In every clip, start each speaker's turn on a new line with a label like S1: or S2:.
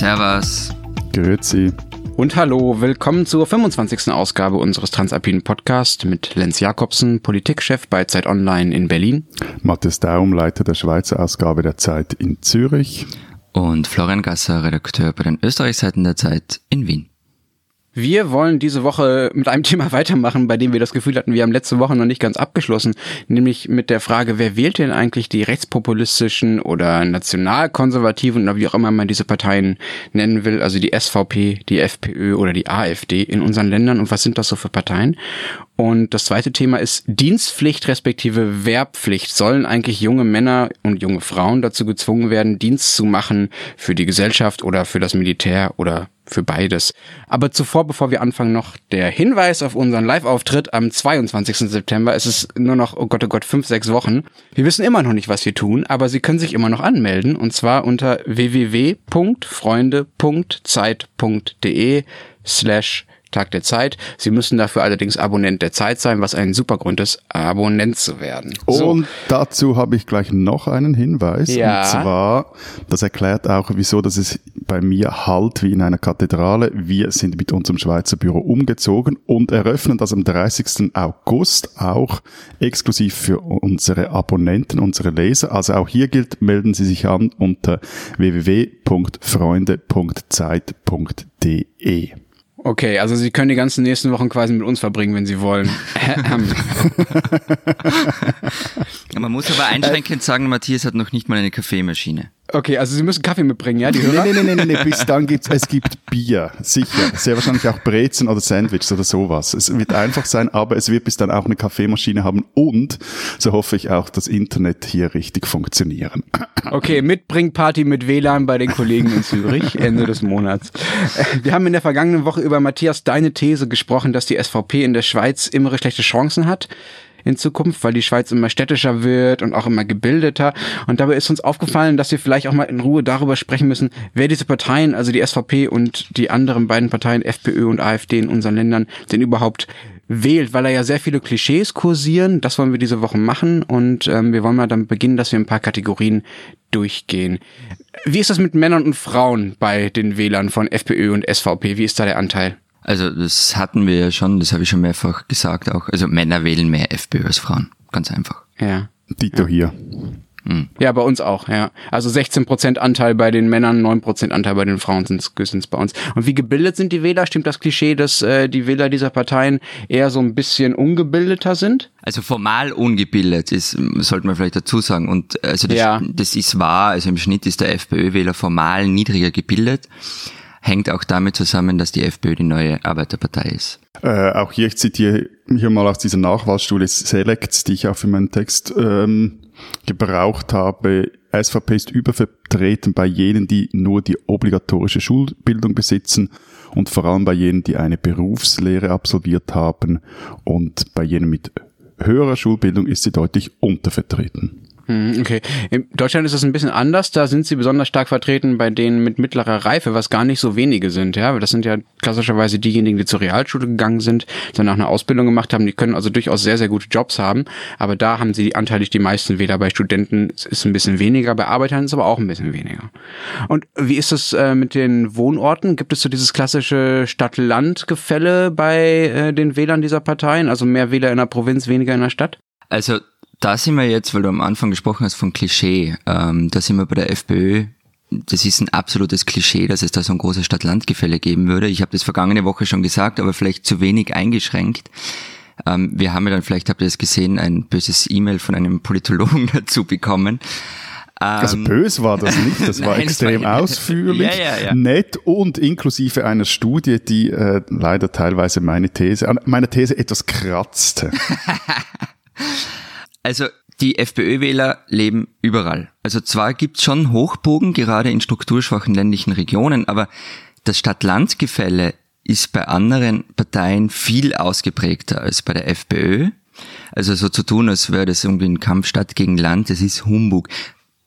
S1: Servus.
S2: Grüezi.
S3: Und hallo, willkommen zur 25. Ausgabe unseres Transalpinen Podcasts mit Lenz Jakobsen, Politikchef bei Zeit Online in Berlin.
S2: Matthias Daum, Leiter der Schweizer Ausgabe der Zeit in Zürich.
S1: Und Florian Gasser, Redakteur bei den Österreichseiten der Zeit in Wien.
S3: Wir wollen diese Woche mit einem Thema weitermachen, bei dem wir das Gefühl hatten, wir haben letzte Woche noch nicht ganz abgeschlossen, nämlich mit der Frage, wer wählt denn eigentlich die rechtspopulistischen oder nationalkonservativen oder wie auch immer man diese Parteien nennen will, also die SVP, die FPÖ oder die AfD in unseren Ländern und was sind das so für Parteien? Und das zweite Thema ist Dienstpflicht respektive Wehrpflicht. Sollen eigentlich junge Männer und junge Frauen dazu gezwungen werden, Dienst zu machen für die Gesellschaft oder für das Militär oder für beides. Aber zuvor, bevor wir anfangen, noch der Hinweis auf unseren Live-Auftritt am 22. September. Es ist nur noch, oh Gott, oh Gott, fünf, sechs Wochen. Wir wissen immer noch nicht, was wir tun, aber Sie können sich immer noch anmelden und zwar unter www.freunde.zeit.de slash Tag der Zeit. Sie müssen dafür allerdings Abonnent der Zeit sein, was ein super Grund ist, Abonnent zu werden.
S2: So. Und dazu habe ich gleich noch einen Hinweis.
S3: Ja.
S2: Und zwar, das erklärt auch, wieso dass es bei mir halt wie in einer Kathedrale. Wir sind mit unserem Schweizer Büro umgezogen und eröffnen das am 30. August auch exklusiv für unsere Abonnenten, unsere Leser. Also auch hier gilt, melden Sie sich an unter www.freunde.zeit.de.
S3: Okay, also Sie können die ganzen nächsten Wochen quasi mit uns verbringen, wenn Sie wollen.
S1: Man muss aber einschränkend sagen, Matthias hat noch nicht mal eine Kaffeemaschine.
S3: Okay, also Sie müssen Kaffee mitbringen, ja, die Hörer?
S2: Nee, nee, nee, nee, nee, bis dann gibt's, es gibt Bier, sicher. Sehr wahrscheinlich auch Brezen oder Sandwiches oder sowas. Es wird einfach sein, aber es wird bis dann auch eine Kaffeemaschine haben und, so hoffe ich auch, das Internet hier richtig funktionieren.
S3: Okay, Mitbringparty mit WLAN bei den Kollegen in Zürich, Ende des Monats. Wir haben in der vergangenen Woche über Matthias deine These gesprochen, dass die SVP in der Schweiz immer schlechte Chancen hat in Zukunft, weil die Schweiz immer städtischer wird und auch immer gebildeter. Und dabei ist uns aufgefallen, dass wir vielleicht auch mal in Ruhe darüber sprechen müssen, wer diese Parteien, also die SVP und die anderen beiden Parteien, FPÖ und AfD in unseren Ländern, denn überhaupt wählt, weil da ja sehr viele Klischees kursieren. Das wollen wir diese Woche machen und ähm, wir wollen mal dann beginnen, dass wir ein paar Kategorien durchgehen. Wie ist das mit Männern und Frauen bei den Wählern von FPÖ und SVP? Wie ist da der Anteil?
S1: Also das hatten wir ja schon, das habe ich schon mehrfach gesagt auch. Also Männer wählen mehr FPÖ als Frauen. Ganz einfach.
S3: Ja.
S2: Dito hier.
S3: Ja, bei uns auch, ja. Also 16% Anteil bei den Männern, 9% Anteil bei den Frauen sind es bei uns. Und wie gebildet sind die Wähler? Stimmt das Klischee, dass äh, die Wähler dieser Parteien eher so ein bisschen ungebildeter sind?
S1: Also formal ungebildet ist, sollte man vielleicht dazu sagen. Und also das,
S3: Ja.
S1: das ist wahr. Also im Schnitt ist der FPÖ-Wähler formal niedriger gebildet. Hängt auch damit zusammen, dass die FPÖ die neue Arbeiterpartei ist.
S2: Äh, auch hier, ich zitiere hier mal aus dieser Nachwahlstudie Select, die ich auch für meinen Text ähm, gebraucht habe. SVP ist übervertreten bei jenen, die nur die obligatorische Schulbildung besitzen und vor allem bei jenen, die eine Berufslehre absolviert haben und bei jenen mit höherer Schulbildung ist sie deutlich untervertreten.
S3: Hm, Okay. In Deutschland ist es ein bisschen anders. Da sind sie besonders stark vertreten bei denen mit mittlerer Reife, was gar nicht so wenige sind. Ja, das sind ja klassischerweise diejenigen, die zur Realschule gegangen sind, danach eine Ausbildung gemacht haben. Die können also durchaus sehr, sehr gute Jobs haben. Aber da haben sie anteilig die meisten Wähler. Bei Studenten ist es ein bisschen weniger, bei Arbeitern ist es aber auch ein bisschen weniger. Und wie ist es äh, mit den Wohnorten? Gibt es so dieses klassische Stadt-Land-Gefälle bei äh, den Wählern dieser Parteien? Also mehr Wähler in der Provinz, weniger in der Stadt?
S1: Also da sind wir jetzt, weil du am Anfang gesprochen hast von Klischee, ähm, da sind wir bei der FPÖ. Das ist ein absolutes Klischee, dass es da so ein großes Stadt-Land-Gefälle geben würde. Ich habe das vergangene Woche schon gesagt, aber vielleicht zu wenig eingeschränkt. Ähm, wir haben ja dann, vielleicht habt ihr das gesehen, ein böses E-Mail von einem Politologen dazu bekommen.
S2: Also
S1: Ähm,
S2: bös war das nicht, das war
S1: Nein, es
S2: extrem
S1: war-
S2: ausführlich,
S1: Ja, ja, ja.
S2: nett und inklusive einer Studie, die äh, leider teilweise meine These, an meiner These etwas kratzte.
S1: Also die FPÖ-Wähler leben überall. Also zwar gibt's schon Hochbogen, gerade in strukturschwachen ländlichen Regionen, aber das Stadt-Land-Gefälle ist bei anderen Parteien viel ausgeprägter als bei der FPÖ. Also so zu tun, als wäre das irgendwie ein Kampf Stadt gegen Land, das ist Humbug.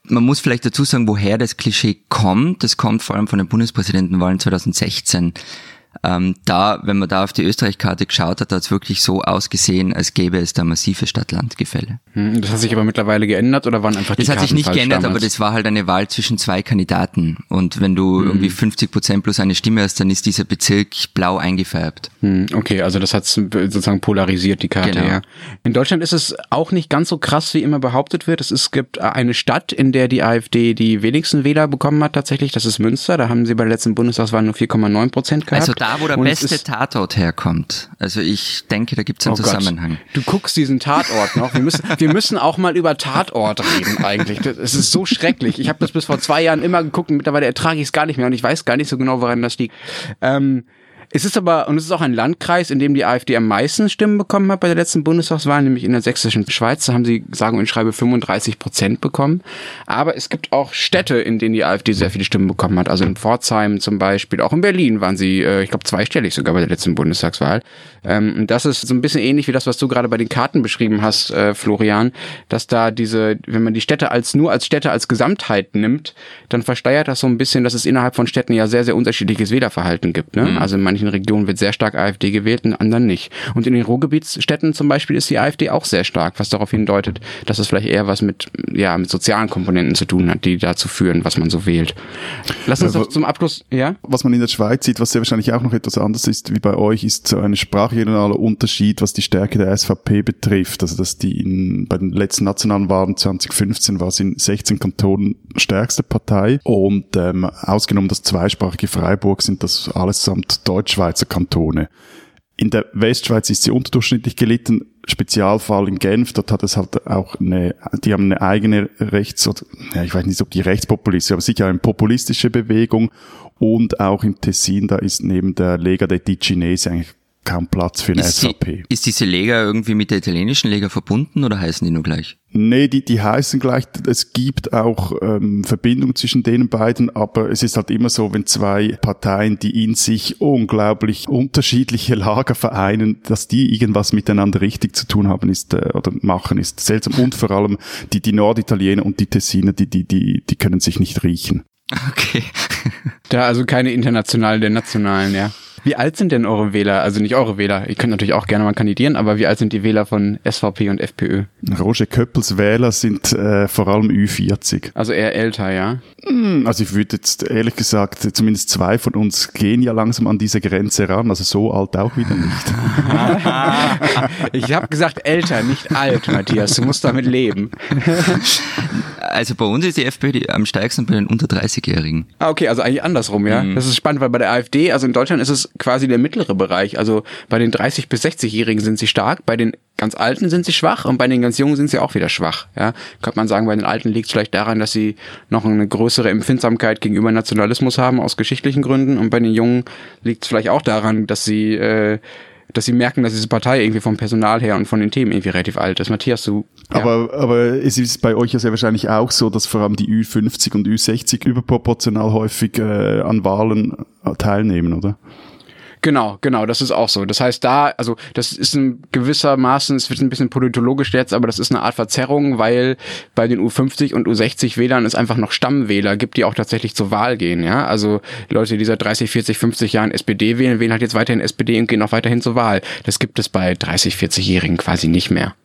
S1: Man muss vielleicht dazu sagen, woher das Klischee kommt. Das kommt vor allem von den Bundespräsidentenwahlen 2016. ähm, da, wenn man da auf die Österreich-Karte geschaut hat, hat es wirklich so ausgesehen, als gäbe es da massive Stadt-Land-Gefälle.
S3: Hm, das hat sich aber mittlerweile geändert oder waren einfach die
S1: Das hat sich
S3: Karten
S1: nicht geändert,
S3: damals?
S1: aber das war halt eine Wahl zwischen zwei Kandidaten. Und wenn du irgendwie 50 Prozent plus eine Stimme hast, dann ist dieser Bezirk blau eingefärbt.
S3: Hm, Okay, also das hat sozusagen polarisiert, die Karte,
S1: Genau.
S3: ja. In Deutschland ist es auch nicht ganz so krass, wie immer behauptet wird. Es, ist, es gibt eine Stadt, in der die AfD die wenigsten Wähler bekommen hat tatsächlich. Das ist Münster. Da haben sie bei der letzten Bundestagswahl nur 4,9 Prozent gehabt.
S1: Also da, wo der
S3: Und es
S1: beste Tatort herkommt. Also ich denke, da gibt es einen
S3: Oh Gott.
S1: Zusammenhang.
S3: Du guckst diesen Tatort noch. Wir müssen, wir müssen auch mal über Tatort reden eigentlich. Das- Es ist so schrecklich. Ich habe das bis vor zwei Jahren immer geguckt und mittlerweile ertrage ich es gar nicht mehr und ich weiß gar nicht so genau, woran das liegt. Ähm, es ist aber, und es ist auch ein Landkreis, in dem die AfD am meisten Stimmen bekommen hat bei der letzten Bundestagswahl, nämlich in der sächsischen Schweiz. Da haben sie, sagen und schreibe, 35 Prozent bekommen. Aber es gibt auch Städte, in denen die AfD sehr viele Stimmen bekommen hat. Also in Pforzheim zum Beispiel. Auch in Berlin waren sie, äh, ich glaube, zweistellig sogar bei der letzten Bundestagswahl. Ähm, und das ist so ein bisschen ähnlich wie das, was du gerade bei den Karten beschrieben hast, äh, Florian, dass da diese, wenn man die Städte als nur als Städte als Gesamtheit nimmt, dann versteuert das so ein bisschen, dass es innerhalb von Städten ja sehr, sehr unterschiedliches Wählerverhalten gibt. Ne? Also in manchen Regionen wird sehr stark AfD gewählt, in anderen nicht. Und in den Ruhrgebietsstädten zum Beispiel ist die AfD auch sehr stark, was darauf hindeutet, dass es vielleicht eher was mit, ja, mit sozialen Komponenten zu tun hat, die dazu führen, was man so wählt. Lass uns
S2: Ja,
S3: doch zum Abschluss, ja?
S2: Was man in der Schweiz sieht, was sehr wahrscheinlich auch noch etwas anders ist wie bei euch, ist so ein sprachregionaler Unterschied, was die Stärke der SVP betrifft. Also dass die in, bei den letzten nationalen Wahlen 2015 war sie in 16 Kantonen stärkste Partei und ähm, ausgenommen das zweisprachige Freiburg sind das allesamt Deutschschweizer Kantone. In der Westschweiz ist sie unterdurchschnittlich gelitten. Spezialfall in Genf, dort hat es halt auch eine, die haben eine eigene Rechts- oder, ja, ich weiß nicht, ob die rechtspopulistische, aber sicher eine populistische Bewegung. Und auch im Tessin, da ist neben der Lega dei Ticinesi eigentlich kaum Platz für eine
S1: Ist, die,
S2: SVP.
S1: ist diese Lega irgendwie mit der italienischen Lega verbunden oder heißen die nur gleich?
S2: Nee, die, die heißen gleich, es gibt auch ähm, Verbindungen zwischen den beiden, aber es ist halt immer so, wenn zwei Parteien, die in sich unglaublich unterschiedliche Lager vereinen, dass die irgendwas miteinander richtig zu tun haben ist äh, oder machen, ist seltsam. Und vor allem die, die Norditaliener und die Tessiner, die, die, die, die können sich nicht riechen.
S1: Okay.
S3: Da also keine internationalen, der nationalen, ja. Wie alt sind denn eure Wähler? Also nicht eure Wähler, ihr könnt natürlich auch gerne mal kandidieren, aber wie alt sind die Wähler von SVP und FPÖ?
S2: Roger Köppels Wähler sind äh, vor allem Ü40.
S3: Also eher älter, ja?
S2: Hm, Also ich würde jetzt ehrlich gesagt, zumindest zwei von uns gehen ja langsam an diese Grenze ran, also so alt auch wieder nicht.
S3: Ich habe gesagt älter, nicht alt, Matthias. Du musst damit leben.
S1: Also bei uns ist die FPÖ die am stärksten bei den unter 30-Jährigen.
S3: Ah, okay, also eigentlich andersrum, ja. Das ist spannend, weil bei der AfD, also in Deutschland ist es quasi der mittlere Bereich. Also bei den 30- bis 60-Jährigen sind sie stark, bei den ganz Alten sind sie schwach und bei den ganz Jungen sind sie auch wieder schwach. Ja, könnte man sagen, bei den Alten liegt es vielleicht daran, dass sie noch eine größere Empfindsamkeit gegenüber Nationalismus haben aus geschichtlichen Gründen und bei den Jungen liegt es vielleicht auch daran, dass sie äh, dass sie merken, dass diese Partei irgendwie vom Personal her und von den Themen irgendwie relativ alt ist. Matthias, du. Ja.
S2: Aber, aber es ist bei euch ja sehr wahrscheinlich auch so, dass vor allem die Ü50 und Ü60 überproportional häufig äh, an Wahlen teilnehmen, oder?
S3: Genau, genau, das ist auch so. Das heißt, da, also das ist ein gewissermaßen, es wird ein bisschen politologisch jetzt, aber das ist eine Art Verzerrung, weil bei den U50 und U60 Wählern es einfach noch Stammwähler gibt, die auch tatsächlich zur Wahl gehen, ja. Also Leute, die seit 30, 40, 50 Jahren SPD wählen, wählen halt jetzt weiterhin SPD und gehen auch weiterhin zur Wahl. Das gibt es bei 30, 40-Jährigen quasi nicht mehr.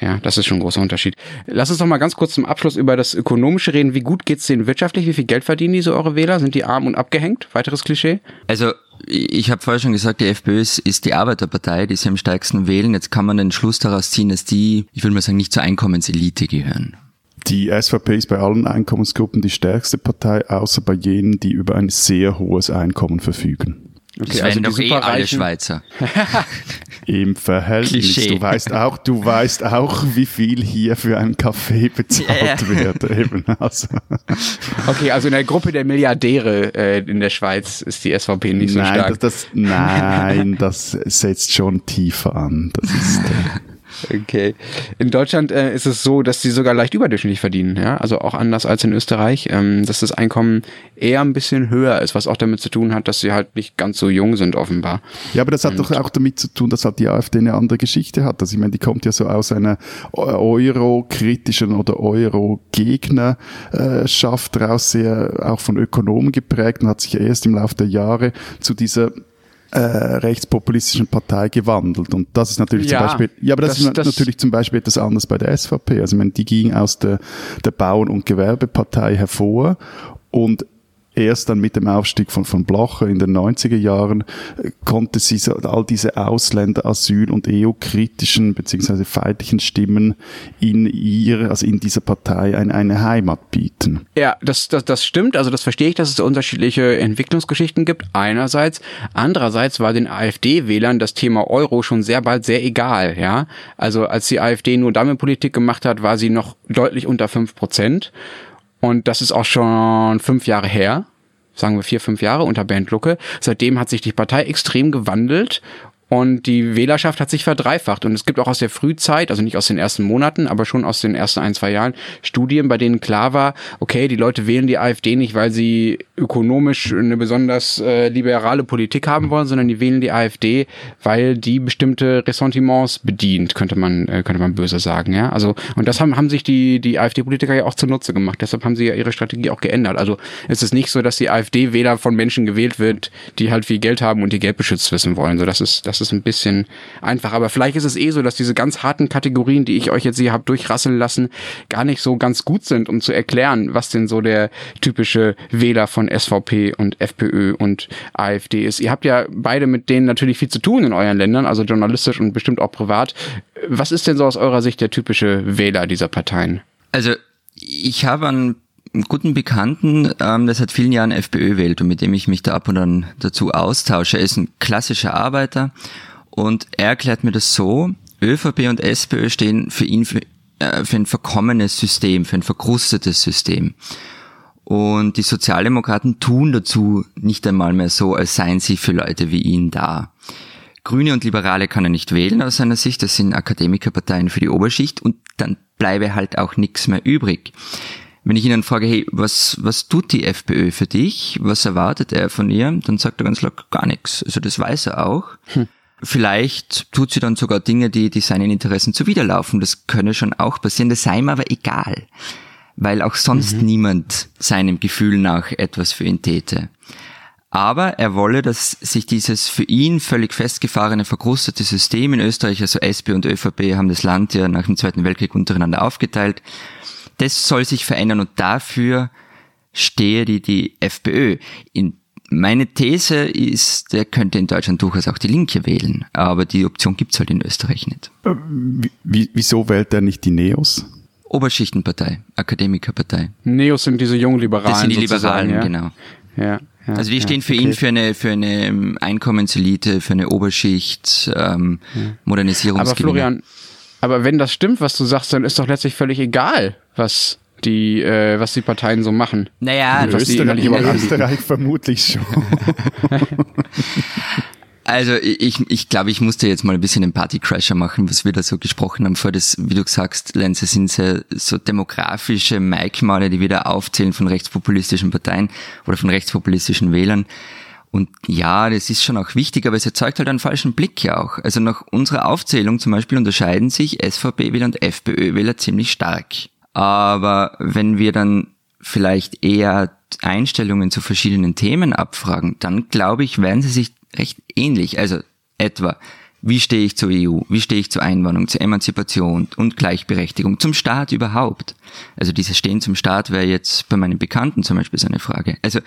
S3: Ja, das ist schon ein großer Unterschied. Lass uns doch mal ganz kurz zum Abschluss über das Ökonomische reden. Wie gut geht's denen wirtschaftlich? Wie viel Geld verdienen diese eure Wähler? Sind die arm und abgehängt? Weiteres Klischee?
S1: Also ich habe vorher schon gesagt, die FPÖ ist, ist die Arbeiterpartei, die sie am stärksten wählen. Jetzt kann man den Schluss daraus ziehen, dass die, ich würde mal sagen, nicht zur Einkommenselite gehören.
S2: Die SVP ist bei allen Einkommensgruppen die stärkste Partei, außer bei jenen, die über ein sehr hohes Einkommen verfügen.
S1: Das wären doch eh alle Schweizer.
S2: Im Verhältnis.
S1: Klischee.
S2: Du weißt auch, du weißt auch, wie viel hier für einen Kaffee bezahlt
S1: Ja.
S2: wird. Eben. Also,
S3: Okay, also in der Gruppe der Milliardäre äh, in der Schweiz ist die SVP nicht so
S2: nein,
S3: stark.
S2: das, das, nein, das setzt schon tiefer an. Das ist, äh,
S3: Okay. In Deutschland äh, ist es so, dass die sogar leicht überdurchschnittlich verdienen, ja. Also auch anders als in Österreich, ähm, dass das Einkommen eher ein bisschen höher ist, was auch damit zu tun hat, dass sie halt nicht ganz so jung sind, offenbar.
S2: Ja, aber das hat doch auch damit zu tun, dass halt die AfD eine andere Geschichte hat. Also ich meine, die kommt ja so aus einer Euro-kritischen oder Euro-Gegnerschaft raus, sehr auch von Ökonomen geprägt und hat sich erst im Laufe der Jahre zu dieser äh, rechtspopulistischen Partei gewandelt. Und das ist natürlich
S3: Ja,
S2: zum Beispiel, ja, aber das,
S3: das-
S2: ist
S3: das-
S2: natürlich zum Beispiel etwas anderes bei der SVP. Also, ich meine, die ging aus der, der Bauern- und Gewerbepartei hervor und erst dann mit dem Aufstieg von, von Blocher in den 90er Jahren äh, konnte sie so all diese Ausländer, Asyl- und EU-kritischen beziehungsweise feindlichen Stimmen in ihr, also in dieser Partei eine, eine Heimat bieten.
S3: Ja, das, das, das stimmt. Also das verstehe ich, dass es unterschiedliche Entwicklungsgeschichten gibt. Einerseits. Andererseits war den AfD-Wählern das Thema Euro schon sehr bald sehr egal. Ja, Also als die AfD nur damit Politik gemacht hat, war sie noch deutlich unter fünf Prozent. Und das ist auch schon fünf Jahre her. Sagen wir vier, fünf Jahre unter Bernd Lucke. Seitdem hat sich die Partei extrem gewandelt. Und die Wählerschaft hat sich verdreifacht. Und es gibt auch aus der Frühzeit, also nicht aus den ersten Monaten, aber schon aus den ersten ein, zwei Jahren, Studien, bei denen klar war, okay, die Leute wählen die AfD nicht, weil sie ökonomisch eine besonders äh, liberale Politik haben wollen, sondern die wählen die AfD, weil die bestimmte Ressentiments bedient, könnte man, äh, könnte man böse sagen, ja. Also, und das haben, haben sich die, die AfD-Politiker ja auch zunutze gemacht. Deshalb haben sie ja ihre Strategie auch geändert. Also, es ist nicht so, dass die AfD-Wähler von Menschen gewählt wird, die halt viel Geld haben und die Geld beschützt wissen wollen. So, das ist, das ist ein bisschen einfach. Aber vielleicht ist es eh so, dass diese ganz harten Kategorien, die ich euch jetzt hier hab durchrasseln lassen, gar nicht so ganz gut sind, um zu erklären, was denn so der typische Wähler von SVP und FPÖ und AfD ist. Ihr habt ja beide mit denen natürlich viel zu tun in euren Ländern, also journalistisch und bestimmt auch privat. Was ist denn so aus eurer Sicht der typische Wähler dieser Parteien?
S1: Also ich habe guten Bekannten, ähm, der seit vielen Jahren FPÖ wählt und mit dem ich mich da ab und an dazu austausche. Er ist ein klassischer Arbeiter und er erklärt mir das so, ÖVP und SPÖ stehen für ihn für, äh, für ein verkommenes System, für ein verkrustetes System. Und die Sozialdemokraten tun dazu nicht einmal mehr so, als seien sie für Leute wie ihn da. Grüne und Liberale kann er nicht wählen aus seiner Sicht, das sind Akademikerparteien für die Oberschicht und dann bleibe halt auch nichts mehr übrig. Wenn ich ihn dann frage, hey, was, was tut die FPÖ für dich? Was erwartet er von ihr? Dann sagt er ganz locker gar nichts. Also das weiß er auch. Vielleicht tut sie dann sogar Dinge, die, die seinen Interessen zuwiderlaufen. Das könne schon auch passieren. Das sei ihm aber egal. Weil auch sonst niemand seinem Gefühl nach etwas für ihn täte. Aber er wolle, dass sich dieses für ihn völlig festgefahrene, verkrustete System in Österreich, also SP und ÖVP haben das Land ja nach dem Zweiten Weltkrieg untereinander aufgeteilt, das soll sich verändern und dafür stehe die, die FPÖ. In, meine These ist, der könnte in Deutschland durchaus auch die Linke wählen, aber die Option gibt's halt in Österreich nicht.
S2: Wie, wie, wieso wählt er nicht die Neos?
S1: Oberschichtenpartei, Akademikerpartei.
S3: Neos sind diese jungen Liberalen.
S1: Das sind die Liberalen,
S3: ja?
S1: genau.
S3: Ja, ja,
S1: Also die
S3: ja,
S1: stehen für
S3: okay.
S1: ihn für eine, für eine ähm, Einkommenselite, für eine Oberschicht, ähm,
S3: Aber
S1: Modernisierungsgewinne.
S3: Florian, aber wenn das stimmt, was du sagst, dann ist doch letztlich völlig egal, was die, äh, was die Parteien so machen.
S1: Naja,
S3: Was die
S2: Österreich, in
S3: anbieten.
S2: Österreich vermutlich schon.
S1: Also ich, ich glaube, ich musste jetzt mal ein bisschen den Partycrasher machen, was wir da so gesprochen haben vor. Das, wie du sagst, Lenze, sind so, so demografische Merkmale, die wir da aufzählen von rechtspopulistischen Parteien oder von rechtspopulistischen Wählern. Und ja, das ist schon auch wichtig, aber es erzeugt halt einen falschen Blick ja auch. Also nach unserer Aufzählung zum Beispiel unterscheiden sich SVP-Wähler und FPÖ-Wähler ziemlich stark. Aber wenn wir dann vielleicht eher Einstellungen zu verschiedenen Themen abfragen, dann glaube ich, werden sie sich recht ähnlich. Also etwa, wie stehe ich zur EU? Wie stehe ich zur Einwanderung, zur Emanzipation und Gleichberechtigung, zum Staat überhaupt? Also dieses Stehen zum Staat wäre jetzt bei meinen Bekannten zum Beispiel so eine Frage. Also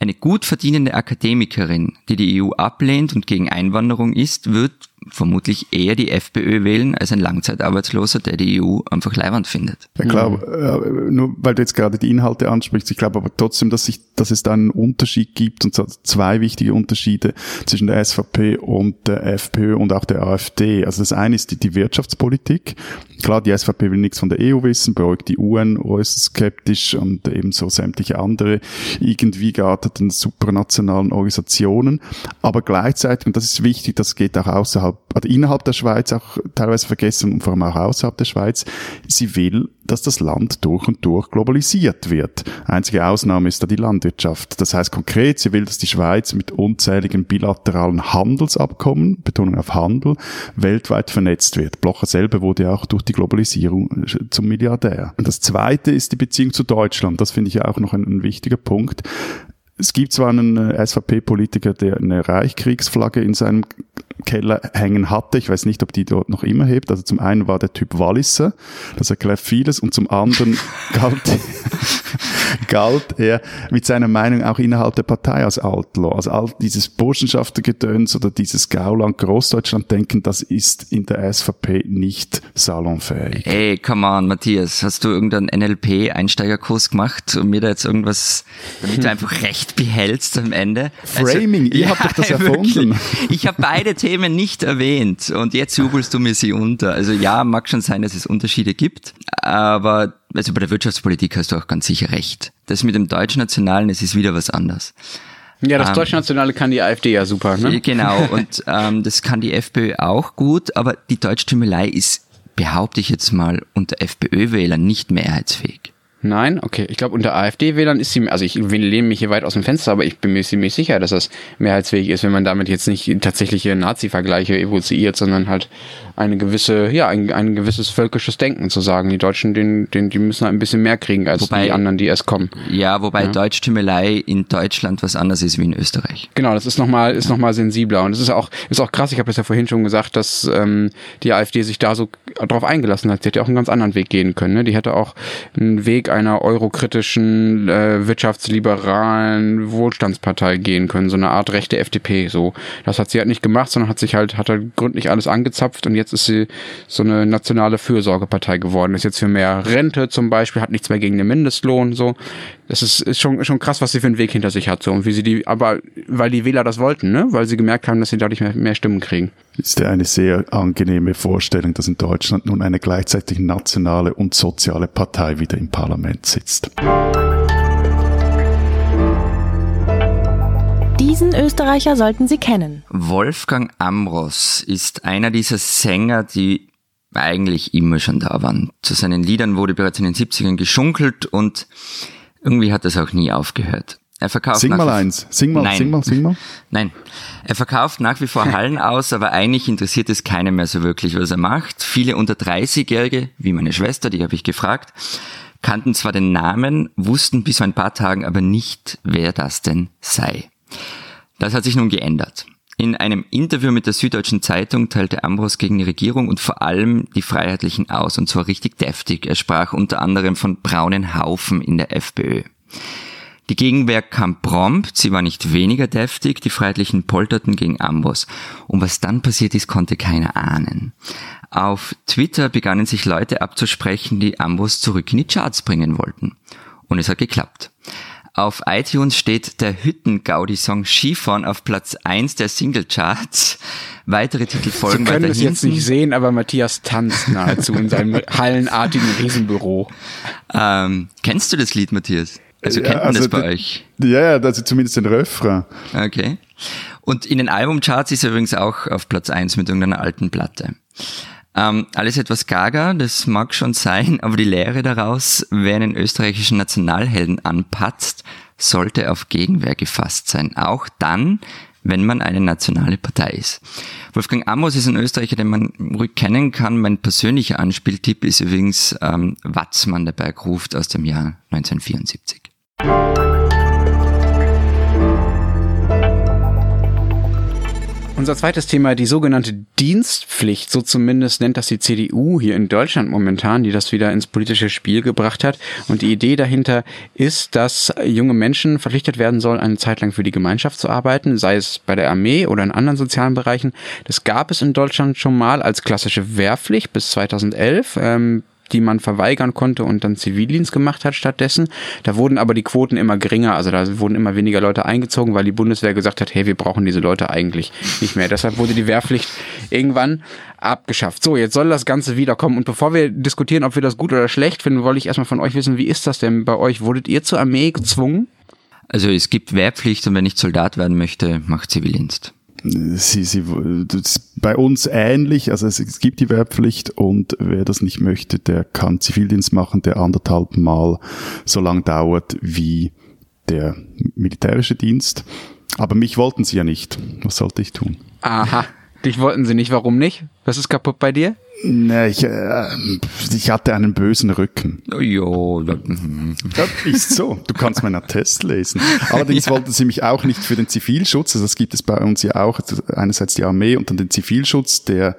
S1: eine gut verdienende Akademikerin, die die EU ablehnt und gegen Einwanderung ist, wird vermutlich eher die FPÖ wählen als ein Langzeitarbeitsloser, der die EU einfach leiwand findet.
S2: Ja klar, äh, nur weil du jetzt gerade die Inhalte ansprichst, ich glaube aber trotzdem, dass, sich, dass es da einen Unterschied gibt, und zwar zwei wichtige Unterschiede zwischen der SVP und der FPÖ und auch der AfD. Also das eine ist die, die Wirtschaftspolitik. Klar, die SVP will nichts von der EU wissen, beäugt die UN äußerst skeptisch und ebenso sämtliche andere irgendwie gearteten supranationalen Organisationen. Aber gleichzeitig, und das ist wichtig, das geht auch außerhalb, also innerhalb der Schweiz auch teilweise vergessen und vor allem auch außerhalb der Schweiz, sie will, dass das Land durch und durch globalisiert wird. Einzige Ausnahme ist da die Landwirtschaft. Das heißt konkret, sie will, dass die Schweiz mit unzähligen bilateralen Handelsabkommen, Betonung auf Handel, weltweit vernetzt wird. Blocher selber wurde ja auch durch die Globalisierung zum Milliardär. Und das zweite ist die Beziehung zu Deutschland. Das finde ich auch noch ein, ein wichtiger Punkt Es gibt zwar einen äh, SVP-Politiker, der eine Reichskriegsflagge in seinem Keller hängen hatte. Ich weiß nicht, ob die dort noch immer hebt. Also zum einen war der Typ Walliser, das erklärt vieles, und zum anderen galt, galt er mit seiner Meinung auch innerhalb der Partei als Outlaw. Also all dieses Burschenschaftergedöns oder dieses Gauland Großdeutschland denken, das ist in der SVP nicht salonfähig.
S1: Ey, come on, Matthias, hast du irgendeinen NLP-Einsteigerkurs gemacht und mir da jetzt irgendwas, damit du einfach recht behältst am Ende?
S2: Framing, also, ihr ja, habt doch das erfunden. Wirklich.
S1: Ich habe beide Themen nicht erwähnt und jetzt jubelst du mir sie unter. Also ja, mag schon sein, dass es Unterschiede gibt, aber also bei der Wirtschaftspolitik hast du auch ganz sicher recht. Das mit dem Deutschnationalen, es ist wieder was anderes.
S3: Ja, das ähm, Deutschnationale kann die AfD ja super, ne?
S1: Genau, und ähm, das kann die FPÖ auch gut, aber die Deutschtümelei ist, behaupte ich jetzt mal, unter FPÖ-Wählern nicht mehrheitsfähig.
S3: Nein, okay. Ich glaube, unter AfD-Wählern ist sie, also ich lehne mich hier weit aus dem Fenster, aber ich bin mir ziemlich sicher, dass das mehrheitsfähig ist, wenn man damit jetzt nicht tatsächliche Nazi-Vergleiche evoziert, sondern halt eine gewisse, ja, ein, ein gewisses völkisches Denken zu sagen. Die Deutschen, den, den, die müssen ein bisschen mehr kriegen als wobei, die anderen, die erst kommen.
S1: Ja, wobei ja. Deutschtümelei in Deutschland was anderes ist wie in Österreich.
S3: Genau, das ist nochmal, ist ja. noch sensibler. Und es ist auch, ist auch krass, ich habe das ja vorhin schon gesagt, dass ähm, die AfD sich da so drauf eingelassen hat. Sie hätte auch einen ganz anderen Weg gehen können. Ne? Die hätte auch einen Weg einer eurokritischen, äh, wirtschaftsliberalen Wohlstandspartei gehen können, so eine Art rechte FDP. So, das hat sie halt nicht gemacht, sondern hat sich halt, hat halt gründlich alles angezapft und jetzt ist sie so eine nationale Fürsorgepartei geworden. Ist jetzt für mehr Rente zum Beispiel, hat nichts mehr gegen den Mindestlohn. So, das ist, ist schon schon krass, was sie für einen Weg hinter sich hat. So und wie sie die, aber weil die Wähler das wollten, ne, weil sie gemerkt haben, dass sie dadurch mehr, mehr Stimmen kriegen.
S2: Ist ja eine sehr angenehme Vorstellung, dass in Deutschland nun eine gleichzeitig nationale und soziale Partei wieder im Parlament sitzt.
S4: Diesen Österreicher sollten Sie kennen.
S1: Wolfgang Ambros ist einer dieser Sänger, die eigentlich immer schon da waren. Zu seinen Liedern wurde bereits in den 70ern geschunkelt und irgendwie hat das auch nie aufgehört. Er verkauft
S2: sing mal eins. Sing mal, Nein. sing mal, sing mal.
S1: Nein. Er verkauft nach wie vor Hallen aus, aber eigentlich interessiert es keinen mehr so wirklich, was er macht. Viele unter 30-Jährige, wie meine Schwester, die habe ich gefragt, kannten zwar den Namen, wussten bis vor ein paar Tagen aber nicht, wer das denn sei. Das hat sich nun geändert. In einem Interview mit der Süddeutschen Zeitung teilte Ambros gegen die Regierung und vor allem die Freiheitlichen aus, und zwar richtig deftig. Er sprach unter anderem von braunen Haufen in der FPÖ. Die Gegenwehr kam prompt, sie war nicht weniger deftig, die Freiheitlichen polterten gegen Ambros. Und was dann passiert ist, konnte keiner ahnen. Auf Twitter begannen sich Leute abzusprechen, die Ambros zurück in die Charts bringen wollten. Und es hat geklappt. Auf iTunes steht der Hütten-Gaudi-Song Skifahren auf Platz 1 der Single-Charts. Weitere Titel folgen
S3: Sie können es jetzt nicht sehen, aber Matthias tanzt nahezu in seinem hallenartigen Riesenbüro.
S1: Ähm, kennst du das Lied, Matthias? Also kennt man also das bei euch?
S2: Ja, ja, also zumindest den Refrain.
S1: Okay. Und in den Albumcharts ist er übrigens auch auf Platz 1 mit irgendeiner alten Platte. Ähm, alles etwas gaga, das mag schon sein, aber die Lehre daraus, wer einen österreichischen Nationalhelden anpatzt, sollte auf Gegenwehr gefasst sein. Auch dann, wenn man eine nationale Partei ist. Wolfgang Amos ist ein Österreicher, den man ruhig kennen kann. Mein persönlicher Anspieltipp ist übrigens ähm, Watzmann, der Berg ruft aus dem Jahr 1974.
S3: Unser zweites Thema, die sogenannte Dienstpflicht, so zumindest nennt das die CDU hier in Deutschland momentan, die das wieder ins politische Spiel gebracht hat. Und die Idee dahinter ist, dass junge Menschen verpflichtet werden sollen, eine Zeit lang für die Gemeinschaft zu arbeiten, sei es bei der Armee oder in anderen sozialen Bereichen. Das gab es in Deutschland schon mal als klassische Wehrpflicht bis 2011. Ähm, die man verweigern konnte und dann Zivildienst gemacht hat stattdessen. Da wurden aber die Quoten immer geringer, also da wurden immer weniger Leute eingezogen, weil die Bundeswehr gesagt hat, hey, wir brauchen diese Leute eigentlich nicht mehr. Deshalb wurde die Wehrpflicht irgendwann abgeschafft. So, jetzt soll das Ganze wiederkommen. Und bevor wir diskutieren, ob wir das gut oder schlecht finden, wollte ich erstmal von euch wissen, wie ist das denn bei euch? Wurdet ihr zur Armee gezwungen?
S1: Also es gibt Wehrpflicht und wenn ich Soldat werden möchte, macht Zivildienst
S2: sie, sie, bei uns ähnlich, also es, es, gibt die Wehrpflicht und wer das nicht möchte, der kann Zivildienst machen, der anderthalb Mal so lang dauert wie der militärische Dienst. Aber mich wollten sie ja nicht. Was sollte ich tun?
S3: Aha. Dich wollten sie nicht. Warum nicht? Was ist kaputt bei dir?
S2: Nee, ich, äh, ich hatte einen bösen Rücken.
S1: Jo,
S2: das ist so. Du kannst meinen Attest lesen. Allerdings ja. wollten sie mich auch nicht für den Zivilschutz. Also das gibt es bei uns ja auch. Einerseits die Armee und dann den Zivilschutz. Der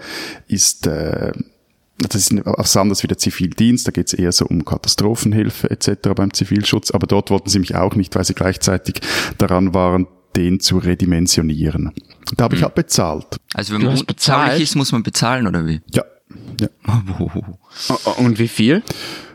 S2: ist äh, das ist was anderes wie der Zivildienst, da geht es eher so um Katastrophenhilfe etc. beim Zivilschutz, aber dort wollten sie mich auch nicht, weil sie gleichzeitig daran waren, den zu redimensionieren. Da habe ich hm. halt bezahlt.
S1: Also wenn man bezahlt ist, muss man bezahlen oder wie?
S2: Ja. ja.
S3: Und wie viel?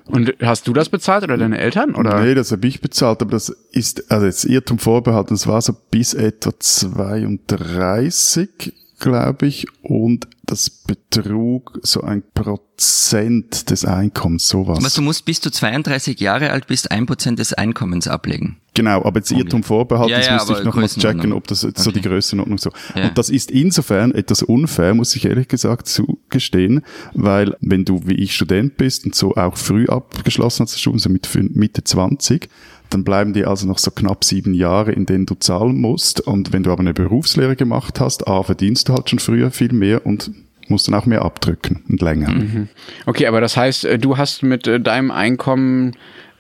S3: Und hast du das bezahlt oder deine Eltern? Oder?
S2: Nee, das habe ich bezahlt, aber das ist, also jetzt Irrtum vorbehalten, das war so bis etwa 32 glaube ich, und das betrug so ein Prozent des Einkommens, sowas.
S1: Was du musst, bis du 32 Jahre alt bist, ein Prozent des Einkommens ablegen.
S2: Genau, aber jetzt Irrtum Vorbehalt, ja, das ja, müsste ich noch mal checken, ob das okay. so die Größenordnung so. Ja. Und das ist insofern etwas unfair, muss ich ehrlich gesagt zugestehen, weil wenn du wie ich Student bist und so auch früh abgeschlossen hast, schon so mit Mitte 20, dann bleiben dir also noch so knapp sieben Jahre, in denen du zahlen musst. Und wenn du aber eine Berufslehre gemacht hast, A, verdienst du halt schon früher viel mehr und musst dann auch mehr abdrücken und länger. Mhm.
S3: Okay, aber das heißt, äh, du hast mit äh, deinem Einkommen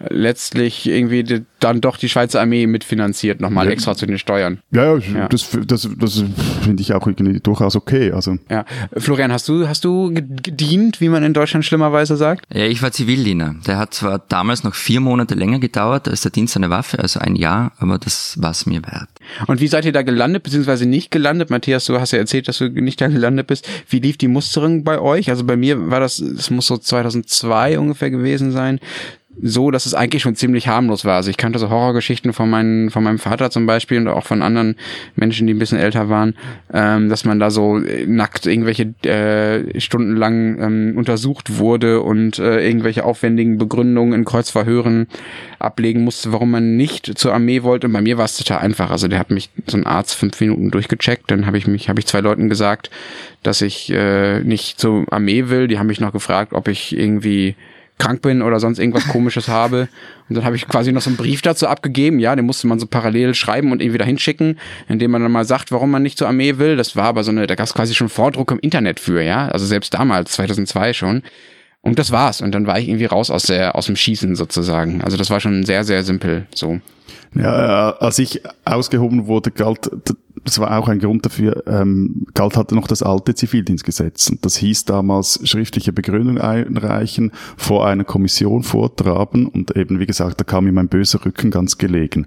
S3: letztlich irgendwie dann doch die Schweizer Armee mitfinanziert, nochmal ja. extra zu den Steuern.
S2: Ja, ja, ja. das, das, das finde ich auch irgendwie durchaus okay. Also.
S3: Ja. Florian, hast du, hast du gedient, wie man in Deutschland schlimmerweise sagt?
S1: Ja, ich war Zivildiener. Der hat zwar damals noch vier Monate länger gedauert als der Dienst an der Waffe, also ein Jahr, aber das war es mir wert.
S3: Und wie seid ihr da gelandet, beziehungsweise nicht gelandet? Matthias, du hast ja erzählt, dass du nicht da gelandet bist. Wie lief die Musterung bei euch? Also bei mir war das, es muss so 2002 ungefähr gewesen sein so, dass es eigentlich schon ziemlich harmlos war. Also ich kannte so Horrorgeschichten von, meinen, von meinem Vater zum Beispiel und auch von anderen Menschen, die ein bisschen älter waren, ähm, dass man da so äh, nackt irgendwelche äh, stundenlang ähm, untersucht wurde und äh, irgendwelche aufwendigen Begründungen in Kreuzverhören ablegen musste, warum man nicht zur Armee wollte. Und bei mir war es total einfach. Also der hat mich so ein Arzt fünf Minuten durchgecheckt, dann habe ich mich, habe ich zwei Leuten gesagt, dass ich äh, nicht zur Armee will. Die haben mich noch gefragt, ob ich irgendwie krank bin oder sonst irgendwas komisches habe. Und dann habe ich quasi noch so einen Brief dazu abgegeben, ja, den musste man so parallel schreiben und irgendwie dahin schicken, indem man dann mal sagt, warum man nicht zur Armee will. Das war aber so eine, da gab es quasi schon Vordruck im Internet für, ja, also selbst damals, 2002 schon. Und das war's. Und dann war ich irgendwie raus aus der, aus dem Schießen sozusagen. Also das war schon sehr, sehr simpel so.
S2: Ja, als ich ausgehoben wurde, galt, das war auch ein Grund dafür, ähm, galt hatte noch das alte Zivildienstgesetz. Und das hieß damals schriftliche Begründung einreichen, vor einer Kommission vortraben und eben, wie gesagt, da kam mir mein böser Rücken ganz gelegen.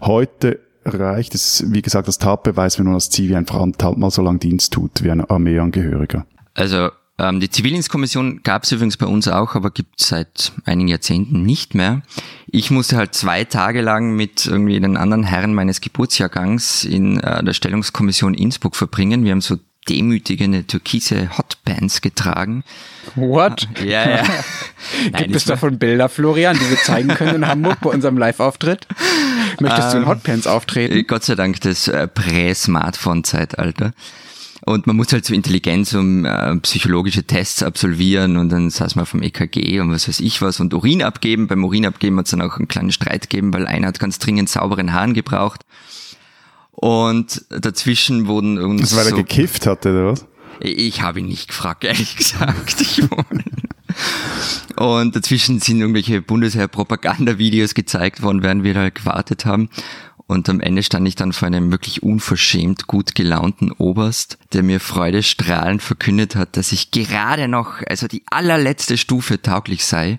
S2: Heute reicht es, wie gesagt, das Tatbeweis, wenn man als Zivi einfach halt mal so lang Dienst tut wie ein Armeeangehöriger.
S1: Also ähm, die Zivildienstkommission gab es übrigens bei uns auch, aber gibt seit einigen Jahrzehnten nicht mehr. Ich musste halt zwei Tage lang mit irgendwie den anderen Herren meines Geburtsjahrgangs in äh, der Stellungskommission Innsbruck verbringen. Wir haben so demütigende türkise Hotbands getragen.
S3: What?
S1: Ja, ja.
S3: Nein, Gibt es davon Bilder, Florian, die wir zeigen können in Hamburg bei unserem Live-Auftritt? Möchtest ähm, du in ähm, Hotpants auftreten?
S1: Gott sei Dank das äh, Prä-Smartphone-Zeitalter. Und man muss halt so Intelligenz um äh, psychologische Tests absolvieren und dann saß man vom EKG und was weiß ich was und Urin abgeben. Beim Urin abgeben hat es dann auch einen kleinen Streit gegeben, weil einer hat ganz dringend sauberen Haaren gebraucht. Und dazwischen wurden
S2: irgendwie. Das, weil so, er gekifft hatte, oder was?
S1: Ich habe ihn nicht gefragt, ehrlich gesagt. Ich und dazwischen sind irgendwelche Bundesheer-Propagandavideos gezeigt worden, während wir da gewartet haben. Und am Ende stand ich dann vor einem wirklich unverschämt gut gelaunten Oberst, der mir freudestrahlend verkündet hat, dass ich gerade noch, also die allerletzte Stufe tauglich sei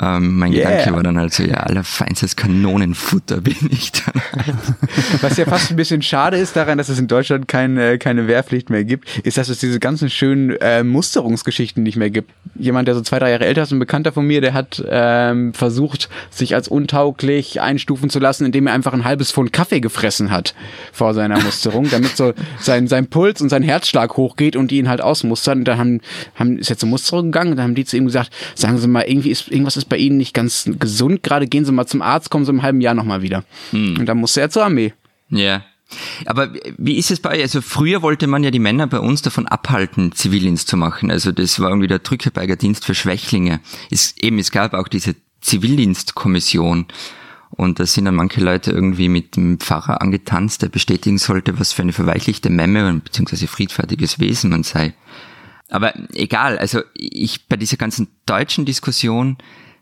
S1: ähm, mein yeah. Gedanke war dann halt so, ja, allerfeinstes Kanonenfutter bin ich dann.
S3: Was ja fast ein bisschen schade ist daran, dass es in Deutschland keine, keine Wehrpflicht mehr gibt, ist, dass es diese ganzen schönen äh, Musterungsgeschichten nicht mehr gibt. Jemand, der so zwei, drei Jahre älter ist, ein Bekannter von mir, der hat ähm, versucht, sich als untauglich einstufen zu lassen, indem er einfach ein halbes Pfund Kaffee gefressen hat vor seiner Musterung, damit so sein, sein Puls und sein Herzschlag hochgeht und die ihn halt ausmustern. Und dann haben, haben, ist er zur Musterung gegangen und dann haben die zu ihm gesagt, sagen Sie mal, irgendwie ist irgendwas ist ist bei Ihnen nicht ganz gesund. Gerade gehen Sie mal zum Arzt, kommen Sie im halben Jahr nochmal wieder. Hm. Und dann musste er zur Armee.
S1: Ja. Aber wie ist es bei euch? Also früher wollte man ja die Männer bei uns davon abhalten, Zivildienst zu machen. Also das war irgendwie der Drückerbeigerdienst für Schwächlinge. Es, eben, es gab auch diese Zivildienstkommission. Und da sind dann manche Leute irgendwie mit dem Pfarrer angetanzt, der bestätigen sollte, was für eine verweichlichte Memme beziehungsweise friedfertiges Wesen man sei. Aber egal, also ich bei dieser ganzen deutschen Diskussion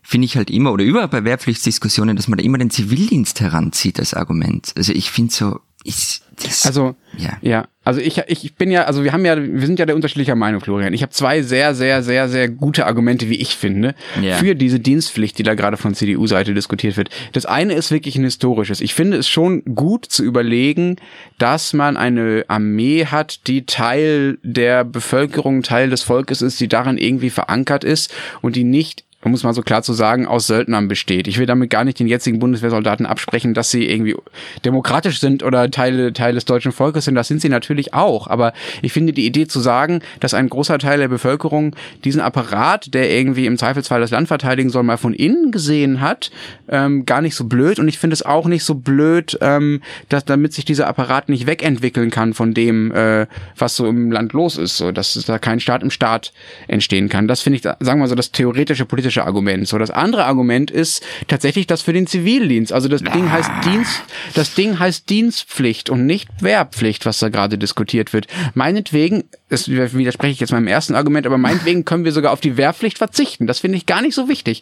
S1: finde ich halt immer, oder überall bei Wehrpflichtsdiskussionen, dass man da immer den Zivildienst heranzieht als Argument. Also ich finde so, ist das,
S3: also ja. ja, also ich ich bin ja, also wir haben ja, wir sind ja der unterschiedlicher Meinung, Florian. Ich habe zwei sehr sehr sehr sehr gute Argumente, wie ich finde, ja. für diese Dienstpflicht, die da gerade von CDU-Seite diskutiert wird. Das eine ist wirklich ein historisches. Ich finde es schon gut zu überlegen, dass man eine Armee hat, die Teil der Bevölkerung, Teil des Volkes ist, die daran irgendwie verankert ist und die nicht um es mal so klar zu sagen, aus Söldnern besteht. Ich will damit gar nicht den jetzigen Bundeswehrsoldaten absprechen, dass sie irgendwie demokratisch sind oder Teile, Teil des deutschen Volkes sind. Das sind sie natürlich auch. Aber ich finde die Idee zu sagen, dass ein großer Teil der Bevölkerung diesen Apparat, der irgendwie im Zweifelsfall das Land verteidigen soll, mal von innen gesehen hat, ähm, gar nicht so blöd. Und ich finde es auch nicht so blöd, ähm, dass damit sich dieser Apparat nicht wegentwickeln kann von dem, äh, was so im Land los ist, so dass da kein Staat im Staat entstehen kann. Das finde ich, sagen wir mal so, das theoretische politische militärische Argument. So, das andere Argument ist tatsächlich das für den Zivildienst. Also das Ding heißt Dienst, das Ding heißt Dienstpflicht und nicht Wehrpflicht, was da gerade diskutiert wird. Meinetwegen, das widerspreche ich jetzt meinem ersten Argument, aber meinetwegen können wir sogar auf die Wehrpflicht verzichten. Das finde ich gar nicht so wichtig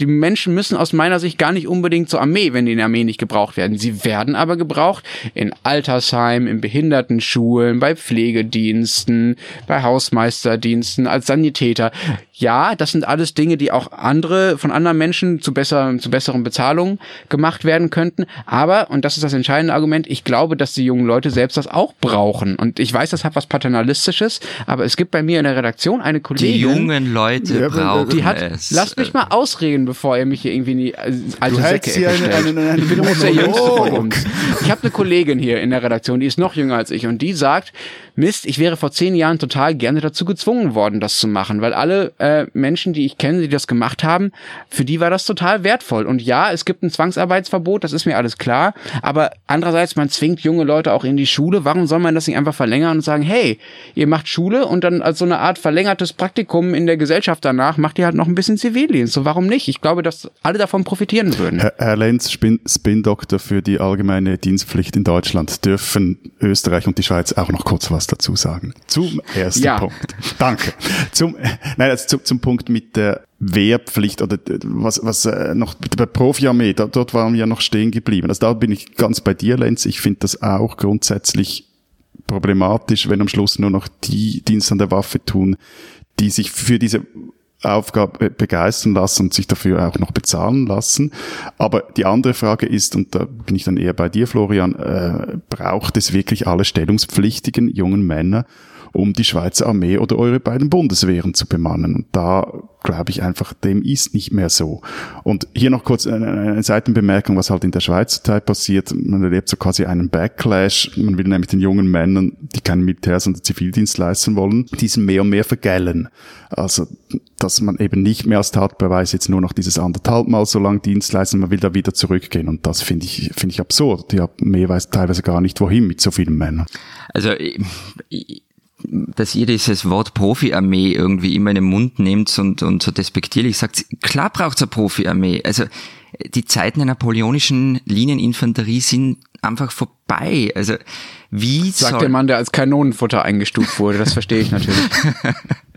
S3: die Menschen müssen aus meiner Sicht gar nicht unbedingt zur Armee, wenn die in der Armee nicht gebraucht werden. Sie werden aber gebraucht in Altersheimen, in Behindertenschulen, bei Pflegediensten, bei Hausmeisterdiensten, als Sanitäter. Ja, das sind alles Dinge, die auch andere von anderen Menschen zu besser, zu besseren Bezahlungen gemacht werden könnten. Aber, und das ist das entscheidende Argument, ich glaube, dass die jungen Leute selbst das auch brauchen. Und ich weiß, das hat was Paternalistisches, aber es gibt bei mir in der Redaktion eine Kollegin.
S1: Die jungen Leute ja, brauchen
S3: die hat,
S1: es.
S3: Lasst mich mal ausreden, bevor ihr mich hier irgendwie in die alte
S2: du
S3: Säcke
S2: hier eine, eine, eine,
S3: Ich bin übrigens der Jüngste von uns. Ich habe eine Kollegin hier in der Redaktion, die ist noch jünger als ich und die sagt, Mist, ich wäre vor zehn Jahren total gerne dazu gezwungen worden, das zu machen, weil alle äh, Menschen, die ich kenne, die das gemacht haben, für die war das total wertvoll. Und ja, es gibt ein Zwangsarbeitsverbot, das ist mir alles klar, aber andererseits, man zwingt junge Leute auch in die Schule. Warum soll man das nicht einfach verlängern und sagen, hey, ihr macht Schule und dann als so eine Art verlängertes Praktikum in der Gesellschaft danach macht ihr halt noch ein bisschen Zivildienst. So warum nicht? Ich glaube, dass alle davon profitieren würden.
S2: Herr, Herr Lenz, Spin-Doktor für die allgemeine Dienstpflicht in Deutschland. Dürfen Österreich und die Schweiz auch noch kurz was was dazu sagen. Zum ersten ja. Punkt. Danke. Zum, nein, also zum, zum Punkt mit der Wehrpflicht oder was, was äh, noch bei Profiarmee, da, dort waren wir ja noch stehen geblieben. Also da bin ich ganz bei dir, Lenz. Ich finde das auch grundsätzlich problematisch, wenn am Schluss nur noch die Dienst an der Waffe tun, die sich für diese Aufgabe begeistern lassen und sich dafür auch noch bezahlen lassen. Aber die andere Frage ist, und da bin ich dann eher bei dir, Florian, äh, braucht es wirklich alle stellungspflichtigen jungen Männer, um die Schweizer Armee oder eure beiden Bundeswehren zu bemannen. Und da glaube ich einfach, dem ist nicht mehr so. Und hier noch kurz eine, Seitenbemerkung, was halt in der Schweizer Zeit passiert. Man erlebt so quasi einen Backlash. Man will nämlich den jungen Männern, die keinen Militärs- und Zivildienst leisten wollen, diesen mehr und mehr vergällen. Also, dass man eben nicht mehr als Tatbeweis jetzt nur noch dieses anderthalb Mal so lang Dienst leisten, man will da wieder zurückgehen. Und das finde ich, finde ich absurd. Die Armee weiß teilweise gar nicht, wohin mit so vielen Männern.
S1: Also, ich, dass ihr dieses Wort Profi-Armee irgendwie immer in den Mund nehmt und, und so despektierlich sagt, klar braucht's eine Profi-Armee. Also die Zeiten der napoleonischen Linieninfanterie sind einfach vorbei. Also wie
S3: Sagt der Mann, der als Kanonenfutter eingestuft wurde, das verstehe ich natürlich.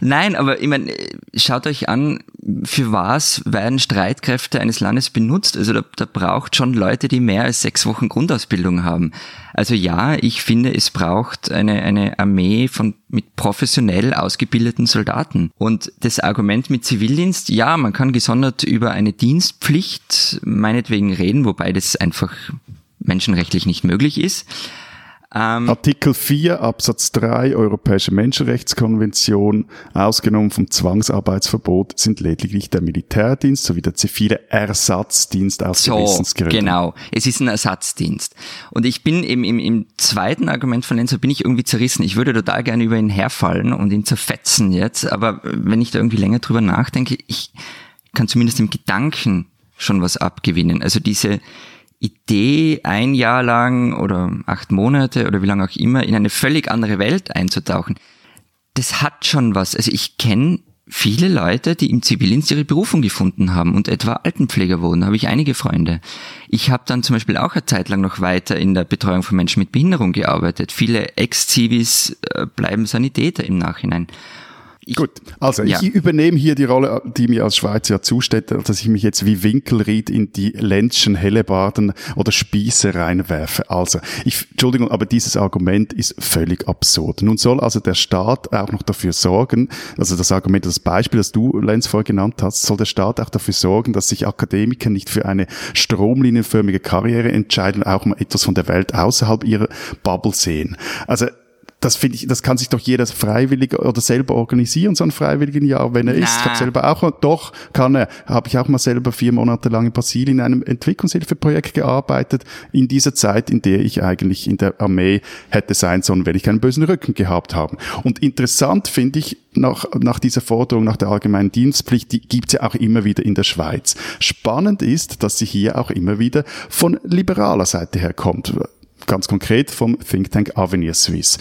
S1: Nein, aber ich meine, schaut euch an, für was werden Streitkräfte eines Landes benutzt? Also da, da braucht schon Leute, die mehr als sechs Wochen Grundausbildung haben. Also ja, ich finde, es braucht eine, eine Armee von mit professionell ausgebildeten Soldaten. Und das Argument mit Zivildienst, ja, man kann gesondert über eine Dienstpflicht meinetwegen reden, wobei das einfach menschenrechtlich nicht möglich ist.
S2: Ähm, Artikel 4 Absatz 3 Europäische Menschenrechtskonvention, ausgenommen vom Zwangsarbeitsverbot, sind lediglich der Militärdienst sowie der zivile Ersatzdienst aus
S1: so,
S2: Gewissensgründen.
S1: Genau, es ist ein Ersatzdienst. Und ich bin im, im, im zweiten Argument von Lenzer bin ich irgendwie zerrissen. Ich würde total gerne über ihn herfallen und ihn zerfetzen jetzt, aber wenn ich da irgendwie länger drüber nachdenke, ich kann zumindest im Gedanken schon was abgewinnen. Also diese Idee, ein Jahr lang oder acht Monate oder wie lange auch immer in eine völlig andere Welt einzutauchen, das hat schon was. Also ich kenne viele Leute, die im Zivildienst ihre Berufung gefunden haben und etwa Altenpfleger wurden, habe ich einige Freunde. Ich habe dann zum Beispiel auch eine Zeit lang noch weiter in der Betreuung von Menschen mit Behinderung gearbeitet. Viele Ex-Zivis äh, bleiben Sanitäter im Nachhinein.
S2: Ich, Gut, also ja. ich übernehme hier die Rolle, die mir als Schweizer ja zusteht, dass ich mich jetzt wie Winkelried in die Lenzschen Hellebarden oder Spieße reinwerfe. Also, ich, Entschuldigung, aber dieses Argument ist völlig absurd. Nun soll also der Staat auch noch dafür sorgen, also das Argument, das Beispiel, das du, Lenz, vorher genannt hast, soll der Staat auch dafür sorgen, dass sich Akademiker nicht für eine stromlinienförmige Karriere entscheiden, auch mal etwas von der Welt außerhalb ihrer Bubble sehen. Also, das finde ich, das kann sich doch jeder freiwillig oder selber organisieren, so ein freiwilligen Jahr, wenn er Na. ist. Ich habe selber auch, doch, kann er, habe ich auch mal selber vier Monate lang in Brasilien in einem Entwicklungshilfeprojekt gearbeitet, in dieser Zeit, in der ich eigentlich in der Armee hätte sein sollen, wenn ich keinen bösen Rücken gehabt habe. Und interessant finde ich, nach, nach dieser Forderung nach der allgemeinen Dienstpflicht, die gibt's ja auch immer wieder in der Schweiz. Spannend ist, dass sie hier auch immer wieder von liberaler Seite her kommt ganz konkret vom Think Tank Avenir Suisse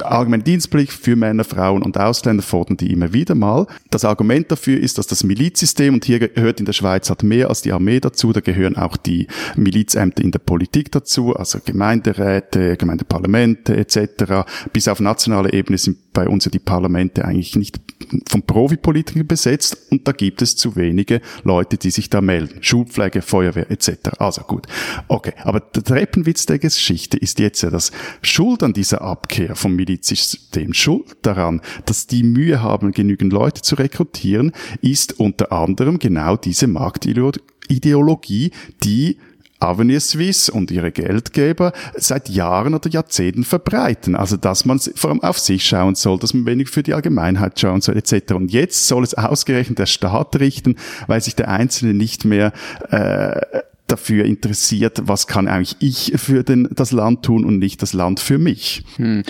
S2: allgemeine Dienstpflicht für Männer, Frauen und Ausländer fordern die immer wieder mal. Das Argument dafür ist, dass das Milizsystem, und hier gehört in der Schweiz hat mehr als die Armee dazu, da gehören auch die Milizämter in der Politik dazu, also Gemeinderäte, Gemeindeparlamente etc. Bis auf nationaler Ebene sind bei uns ja die Parlamente eigentlich nicht von Profipolitikern besetzt und da gibt es zu wenige Leute, die sich da melden. Schulpflege, Feuerwehr etc. Also gut. Okay, aber der Treppenwitz der Geschichte ist jetzt ja das Schuld an dieser Abkehr vom Milizsystem. Schuld daran, dass die Mühe haben, genügend Leute zu rekrutieren, ist unter anderem genau diese Marktideologie, die Avenir Suisse und ihre Geldgeber seit Jahren oder Jahrzehnten verbreiten. Also, dass man vor allem auf sich schauen soll, dass man wenig für die Allgemeinheit schauen soll, etc. Und jetzt soll es ausgerechnet der Staat richten, weil sich der Einzelne nicht mehr äh, dafür interessiert, was kann eigentlich ich für den, das Land tun und nicht das Land für mich. Hm.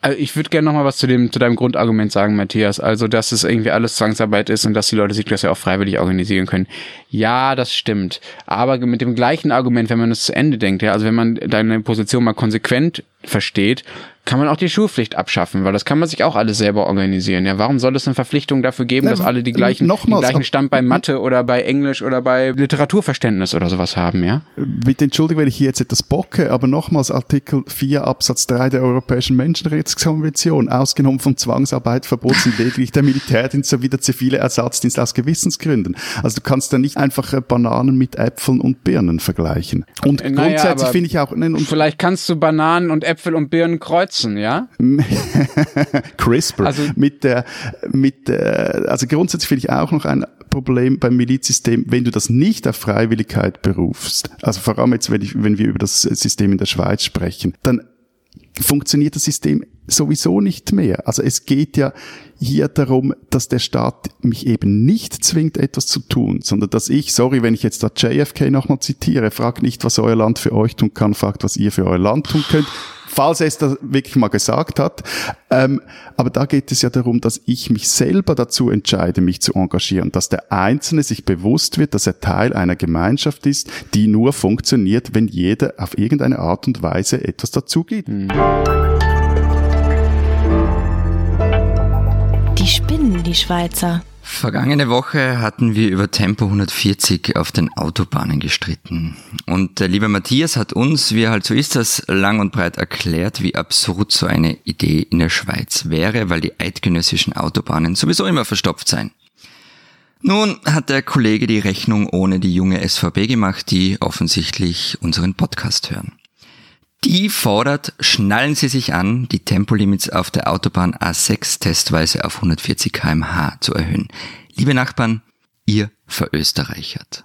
S3: Also ich würde gerne noch mal was zu dem zu deinem Grundargument sagen, Matthias. Also dass es irgendwie alles Zwangsarbeit ist und dass die Leute sich das ja auch freiwillig organisieren können. Ja, das stimmt. Aber mit dem gleichen Argument, wenn man es zu Ende denkt, ja, also wenn man deine Position mal konsequent versteht, kann man auch die Schulpflicht abschaffen, weil das kann man sich auch alles selber organisieren. Ja, warum soll es eine Verpflichtung dafür geben, dass alle die gleichen, nochmals, den gleichen Stand bei Mathe oder bei Englisch oder bei Literaturverständnis oder sowas haben, ja?
S2: Mit Entschuldigung, wenn ich hier jetzt etwas bocke, aber nochmals Artikel 4 Absatz 3 der Europäischen Menschenrechtskonvention, ausgenommen von Zwangsarbeit verboten sind lediglich der Militärdienst sowie der zivile Ersatzdienst aus Gewissensgründen. Also du kannst da nicht einfach äh, Bananen mit Äpfeln und Birnen vergleichen. Und naja, grundsätzlich finde ich auch...
S3: Ne, vielleicht kannst du Bananen und Äpfel und Birnen kreuzen nutzen, ja?
S2: CRISPR. Also, mit der, mit der, also grundsätzlich finde ich auch noch ein Problem beim Milizsystem, wenn du das nicht auf Freiwilligkeit berufst, also vor allem jetzt, wenn, ich, wenn wir über das System in der Schweiz sprechen, dann funktioniert das System sowieso nicht mehr. Also es geht ja hier darum, dass der Staat mich eben nicht zwingt, etwas zu tun, sondern dass ich, sorry, wenn ich jetzt da JFK nochmal zitiere, fragt nicht, was euer Land für euch tun kann, fragt, was ihr für euer Land tun könnt falls er es da wirklich mal gesagt hat. Ähm, aber da geht es ja darum, dass ich mich selber dazu entscheide, mich zu engagieren, dass der Einzelne sich bewusst wird, dass er Teil einer Gemeinschaft ist, die nur funktioniert, wenn jeder auf irgendeine Art und Weise etwas dazu gibt.
S4: Die spinnen, die Schweizer.
S1: Vergangene Woche hatten wir über Tempo 140 auf den Autobahnen gestritten. Und der liebe Matthias hat uns, wie er halt so ist, das lang und breit erklärt, wie absurd so eine Idee in der Schweiz wäre, weil die eidgenössischen Autobahnen sowieso immer verstopft seien. Nun hat der Kollege die Rechnung ohne die junge SVB gemacht, die offensichtlich unseren Podcast hören. Die fordert, schnallen Sie sich an, die Tempolimits auf der Autobahn A6 testweise auf 140 kmh zu erhöhen. Liebe Nachbarn, ihr verösterreichert.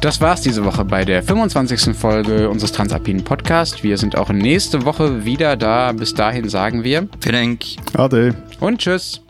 S3: Das war's diese Woche bei der 25. Folge unseres Transalpinen Podcast. Wir sind auch nächste Woche wieder da. Bis dahin sagen wir.
S1: Vielen Dank.
S2: Ade.
S3: Und tschüss.